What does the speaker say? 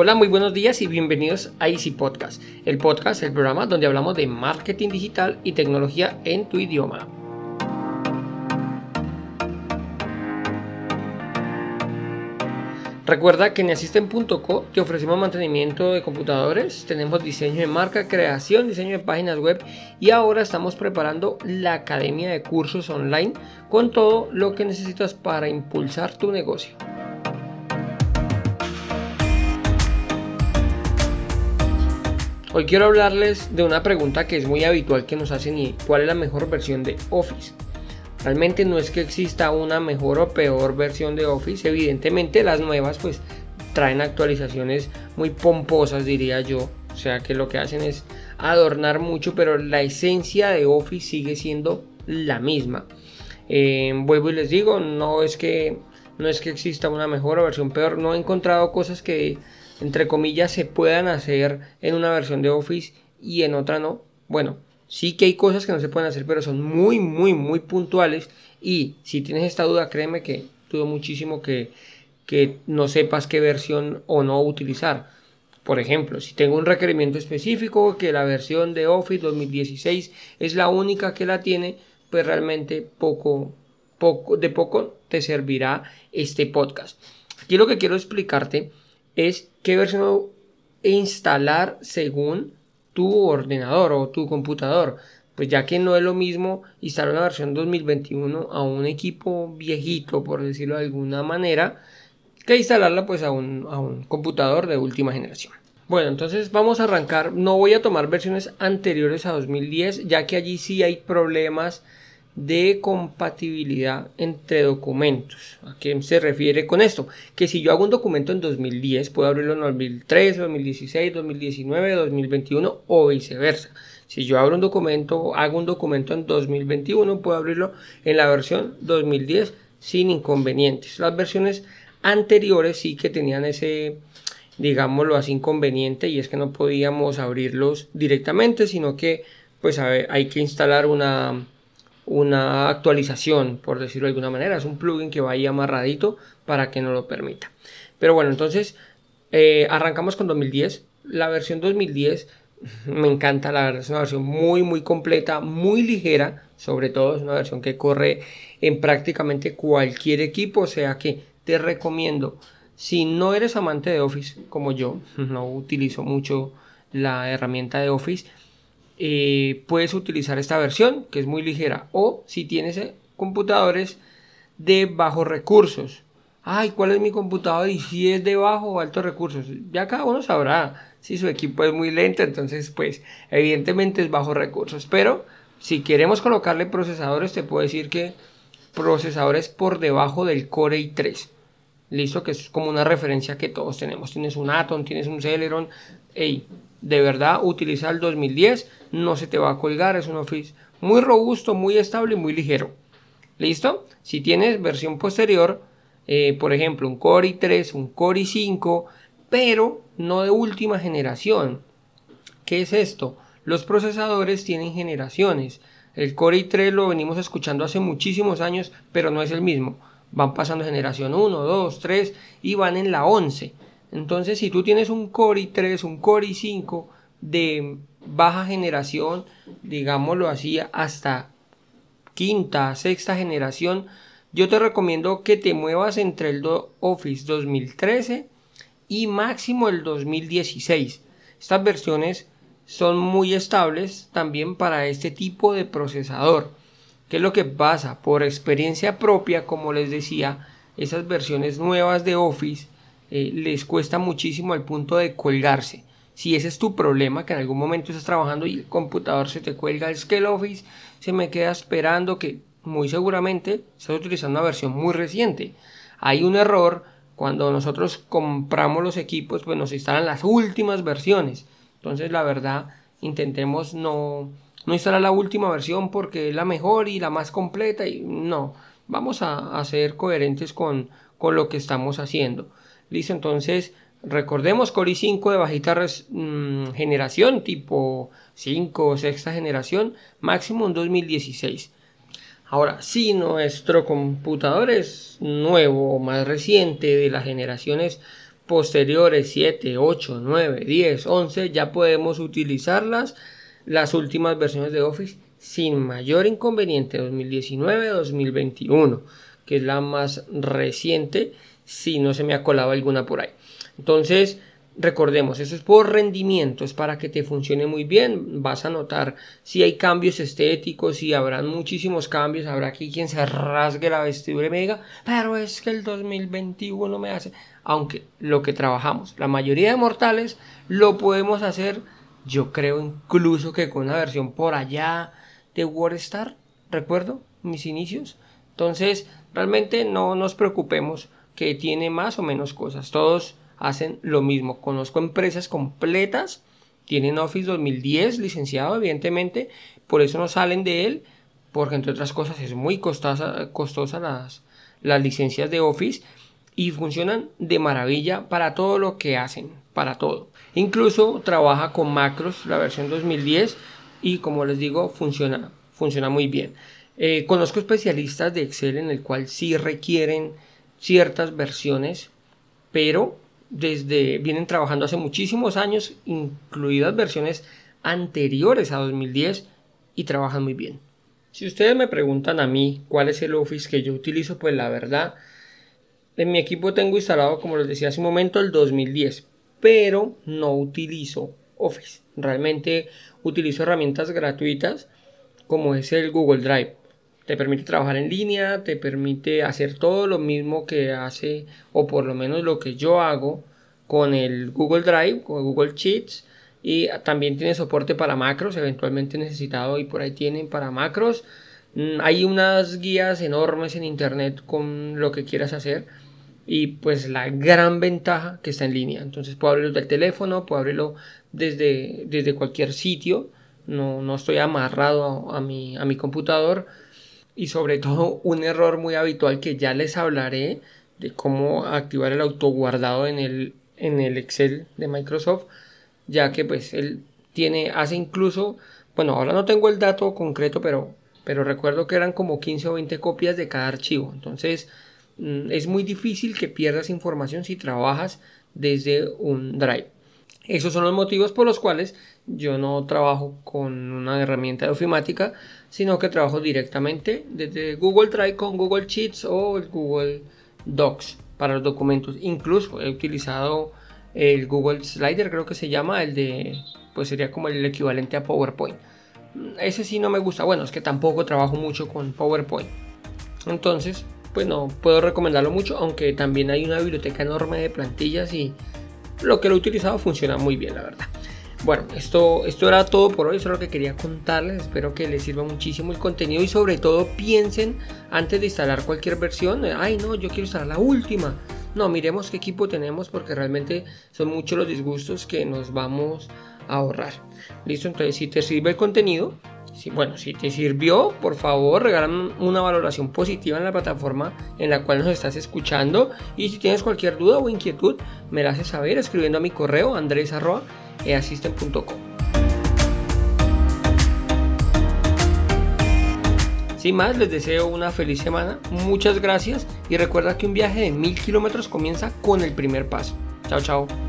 Hola, muy buenos días y bienvenidos a Easy Podcast, el podcast, el programa donde hablamos de marketing digital y tecnología en tu idioma. Recuerda que en Asisten.co te ofrecemos mantenimiento de computadores, tenemos diseño de marca, creación, diseño de páginas web y ahora estamos preparando la academia de cursos online con todo lo que necesitas para impulsar tu negocio. Hoy quiero hablarles de una pregunta que es muy habitual que nos hacen y cuál es la mejor versión de Office. Realmente no es que exista una mejor o peor versión de Office, evidentemente las nuevas pues traen actualizaciones muy pomposas diría yo, o sea que lo que hacen es adornar mucho, pero la esencia de Office sigue siendo la misma. Eh, vuelvo y les digo, no es que no es que exista una mejor o versión peor, no he encontrado cosas que entre comillas, se puedan hacer en una versión de Office y en otra no. Bueno, sí que hay cosas que no se pueden hacer, pero son muy, muy, muy puntuales. Y si tienes esta duda, créeme que dudo muchísimo que, que no sepas qué versión o no utilizar. Por ejemplo, si tengo un requerimiento específico que la versión de Office 2016 es la única que la tiene, pues realmente poco, poco, de poco te servirá este podcast. Aquí lo que quiero explicarte es qué versión instalar según tu ordenador o tu computador. Pues ya que no es lo mismo instalar una versión 2021 a un equipo viejito, por decirlo de alguna manera, que instalarla pues a un, a un computador de última generación. Bueno, entonces vamos a arrancar. No voy a tomar versiones anteriores a 2010, ya que allí sí hay problemas de compatibilidad entre documentos. ¿A qué se refiere con esto? Que si yo hago un documento en 2010, puedo abrirlo en 2013, 2016, 2019, 2021 o viceversa. Si yo abro un documento, hago un documento en 2021, puedo abrirlo en la versión 2010 sin inconvenientes. Las versiones anteriores sí que tenían ese, digámoslo así, inconveniente y es que no podíamos abrirlos directamente, sino que pues hay que instalar una una actualización, por decirlo de alguna manera. Es un plugin que va ahí amarradito para que no lo permita. Pero bueno, entonces eh, arrancamos con 2010. La versión 2010 me encanta, la verdad es una versión muy muy completa, muy ligera, sobre todo es una versión que corre en prácticamente cualquier equipo, o sea que te recomiendo, si no eres amante de Office como yo, no utilizo mucho la herramienta de Office, eh, puedes utilizar esta versión que es muy ligera o si tienes eh, computadores de bajos recursos. Ay cuál es mi computador y si es de bajo o altos recursos. Ya cada uno sabrá si su equipo es muy lento entonces pues evidentemente es bajo recursos. Pero si queremos colocarle procesadores te puedo decir que procesadores por debajo del Core i3 listo que es como una referencia que todos tenemos. Tienes un Atom tienes un Celeron hey de verdad utiliza el 2010, no se te va a colgar, es un Office muy robusto, muy estable y muy ligero. ¿Listo? Si tienes versión posterior, eh, por ejemplo, un Core i3, un Core i5, pero no de última generación. ¿Qué es esto? Los procesadores tienen generaciones. El Core i3 lo venimos escuchando hace muchísimos años, pero no es el mismo. Van pasando generación 1, 2, 3 y van en la 11. Entonces, si tú tienes un Core i3, un Core i5 de baja generación, digámoslo así, hasta quinta, sexta generación, yo te recomiendo que te muevas entre el Office 2013 y máximo el 2016. Estas versiones son muy estables también para este tipo de procesador. ¿Qué es lo que pasa? Por experiencia propia, como les decía, esas versiones nuevas de Office eh, les cuesta muchísimo al punto de colgarse. Si ese es tu problema, que en algún momento estás trabajando y el computador se te cuelga, el Office se me queda esperando que muy seguramente estás utilizando una versión muy reciente. Hay un error cuando nosotros compramos los equipos, pues nos instalan las últimas versiones. Entonces, la verdad, intentemos no, no instalar la última versión porque es la mejor y la más completa. Y no, vamos a, a ser coherentes con, con lo que estamos haciendo. Listo, entonces recordemos Core i5 de bajita mm, generación, tipo 5 o sexta generación, máximo en 2016. Ahora, si nuestro computador es nuevo o más reciente de las generaciones posteriores 7, 8, 9, 10, 11 ya podemos utilizarlas las últimas versiones de Office sin mayor inconveniente 2019-2021 que es la más reciente si no se me ha colado alguna por ahí. Entonces recordemos eso es por rendimiento es para que te funcione muy bien. Vas a notar si hay cambios estéticos si habrán muchísimos cambios habrá aquí quien se rasgue la vestidura mega pero es que el 2021 me hace aunque lo que trabajamos la mayoría de mortales lo podemos hacer yo creo incluso que con una versión por allá de WordStar, recuerdo mis inicios. Entonces, realmente no nos preocupemos que tiene más o menos cosas. Todos hacen lo mismo. Conozco empresas completas, tienen Office 2010 licenciado, evidentemente, por eso no salen de él, porque entre otras cosas es muy costosa, las, las licencias de Office y funcionan de maravilla para todo lo que hacen, para todo. Incluso trabaja con macros, la versión 2010, y como les digo, funciona, funciona muy bien. Eh, conozco especialistas de Excel en el cual sí requieren ciertas versiones, pero desde vienen trabajando hace muchísimos años, incluidas versiones anteriores a 2010 y trabajan muy bien. Si ustedes me preguntan a mí cuál es el Office que yo utilizo, pues la verdad en mi equipo tengo instalado, como les decía hace un momento, el 2010, pero no utilizo Office. Realmente utilizo herramientas gratuitas como es el Google Drive. Te permite trabajar en línea, te permite hacer todo lo mismo que hace, o por lo menos lo que yo hago con el Google Drive, con Google Sheets. Y también tiene soporte para macros, eventualmente necesitado y por ahí tienen para macros. Mm, hay unas guías enormes en internet con lo que quieras hacer y pues la gran ventaja que está en línea. Entonces puedo abrirlo del teléfono, puedo abrirlo desde, desde cualquier sitio, no, no estoy amarrado a, mi, a mi computador y sobre todo un error muy habitual que ya les hablaré de cómo activar el autoguardado en el, en el Excel de Microsoft, ya que pues él tiene, hace incluso, bueno, ahora no tengo el dato concreto, pero, pero recuerdo que eran como 15 o 20 copias de cada archivo. Entonces, Mm, es muy difícil que pierdas información si trabajas desde un drive. Esos son los motivos por los cuales yo no trabajo con una herramienta de ofimática, sino que trabajo directamente desde Google Drive con Google Sheets o el Google Docs para los documentos. Incluso he utilizado el Google Slider, creo que se llama, el de, pues sería como el equivalente a PowerPoint. Ese sí no me gusta. Bueno, es que tampoco trabajo mucho con PowerPoint. Entonces, pues no puedo recomendarlo mucho, aunque también hay una biblioteca enorme de plantillas y lo que lo he utilizado funciona muy bien, la verdad. Bueno, esto, esto era todo por hoy, eso es lo que quería contarles, espero que les sirva muchísimo el contenido y sobre todo piensen antes de instalar cualquier versión, ay no, yo quiero instalar la última. No, miremos qué equipo tenemos porque realmente son muchos los disgustos que nos vamos a ahorrar. Listo, entonces si te sirve el contenido, bueno, si te sirvió, por favor, regálame una valoración positiva en la plataforma en la cual nos estás escuchando. Y si tienes cualquier duda o inquietud, me la haces saber escribiendo a mi correo andres.easisten.com. Sin más, les deseo una feliz semana, muchas gracias y recuerda que un viaje de mil kilómetros comienza con el primer paso. Chao, chao.